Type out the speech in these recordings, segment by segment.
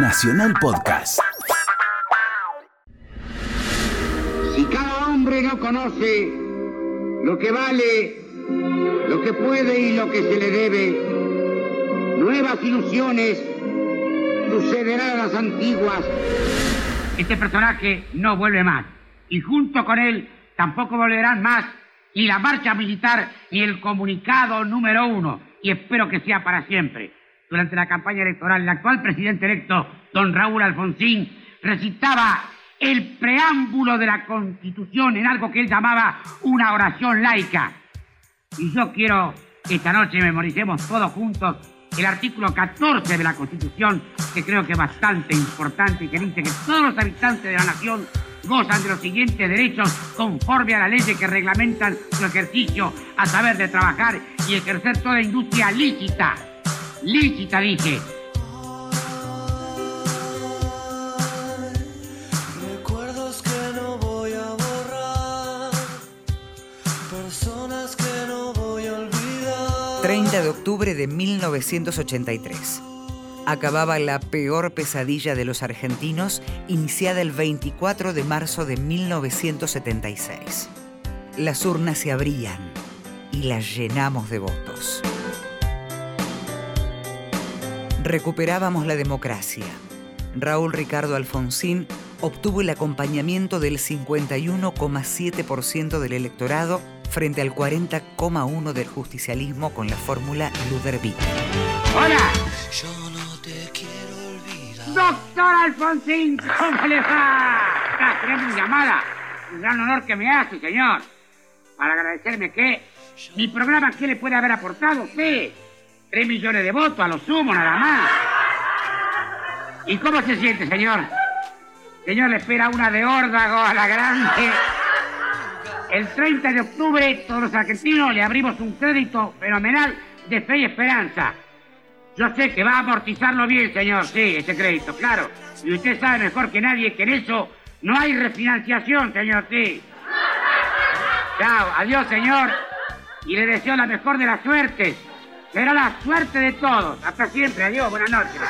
Nacional Podcast. Si cada hombre no conoce lo que vale, lo que puede y lo que se le debe, nuevas ilusiones sucederán a las antiguas. Este personaje no vuelve más. Y junto con él tampoco volverán más ni la marcha militar ni el comunicado número uno. Y espero que sea para siempre. Durante la campaña electoral, el actual presidente electo, don Raúl Alfonsín, recitaba el preámbulo de la Constitución en algo que él llamaba una oración laica. Y yo quiero que esta noche memoricemos todos juntos el artículo 14 de la Constitución, que creo que es bastante importante y que dice que todos los habitantes de la nación gozan de los siguientes derechos conforme a la ley que reglamentan su ejercicio a saber de trabajar y ejercer toda industria lícita. Lícita, dije. Recuerdos que no voy a borrar, personas que no voy a olvidar. 30 de octubre de 1983. Acababa la peor pesadilla de los argentinos, iniciada el 24 de marzo de 1976. Las urnas se abrían y las llenamos de votos. Recuperábamos la democracia. Raúl Ricardo Alfonsín obtuvo el acompañamiento del 51,7% del electorado frente al 40,1% del justicialismo con la fórmula Luder-Vic. ¡Hola! Yo no te quiero olvidar. Doctor Alfonsín, ¿cómo le va? Ah, tenemos una llamada. Un gran honor que me hace, señor. Para agradecerme que mi programa, ¿qué le puede haber aportado usted? Tres millones de votos, a lo sumo, nada más. ¿Y cómo se siente, señor? Señor, le espera una de órdago a la grande. El 30 de octubre, todos los argentinos le abrimos un crédito fenomenal de fe y esperanza. Yo sé que va a amortizarlo bien, señor, sí, ese crédito, claro. Y usted sabe mejor que nadie que en eso no hay refinanciación, señor, sí. Chao, adiós, señor. Y le deseo la mejor de las suertes. Será la suerte de todos. Hasta siempre, adiós, buenas noches.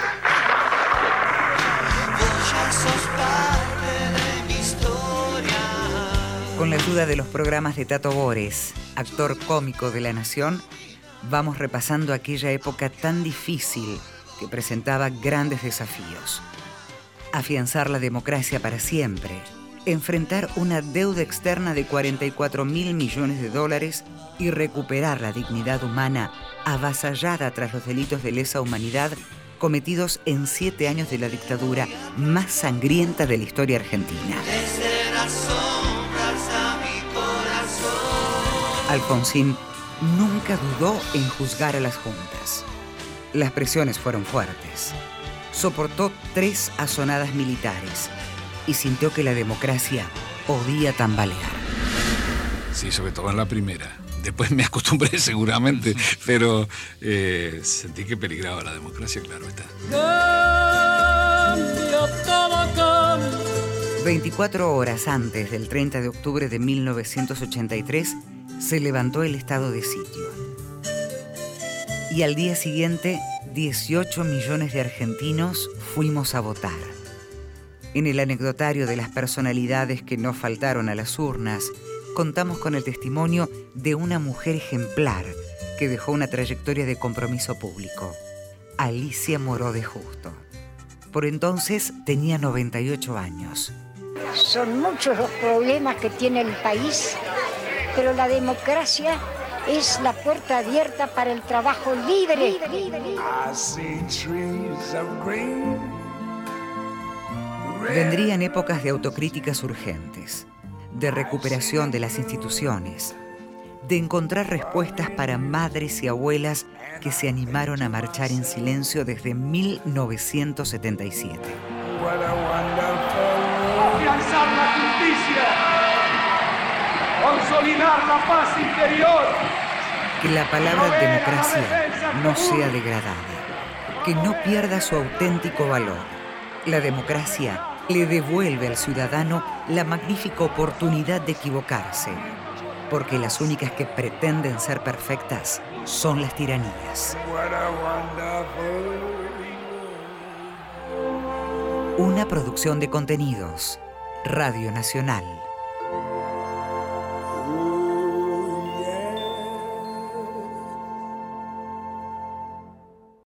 Con la ayuda de los programas de Tato Bores, actor cómico de la Nación, vamos repasando aquella época tan difícil que presentaba grandes desafíos. Afianzar la democracia para siempre, enfrentar una deuda externa de 44 mil millones de dólares y recuperar la dignidad humana avasallada tras los delitos de lesa humanidad cometidos en siete años de la dictadura más sangrienta de la historia argentina. Alfonsín nunca dudó en juzgar a las juntas. Las presiones fueron fuertes. Soportó tres azonadas militares y sintió que la democracia podía tambalear. Sí, sobre todo en la primera. Después me acostumbré seguramente, pero eh, sentí que peligraba la democracia, claro está. Cambia, todo cambia. 24 horas antes del 30 de octubre de 1983 se levantó el estado de sitio. Y al día siguiente, 18 millones de argentinos fuimos a votar. En el anecdotario de las personalidades que no faltaron a las urnas, contamos con el testimonio de una mujer ejemplar que dejó una trayectoria de compromiso público, Alicia Moró de Justo. Por entonces tenía 98 años. Son muchos los problemas que tiene el país, pero la democracia es la puerta abierta para el trabajo libre. I see trees of green. Vendrían épocas de autocríticas urgentes, de recuperación de las instituciones, de encontrar respuestas para madres y abuelas que se animaron a marchar en silencio desde 1977. What a wonderful afianzar la justicia, consolidar la paz interior. Que la palabra democracia no sea degradada, que no pierda su auténtico valor. La democracia le devuelve al ciudadano la magnífica oportunidad de equivocarse, porque las únicas que pretenden ser perfectas son las tiranías. Una producción de contenidos. Radio Nacional.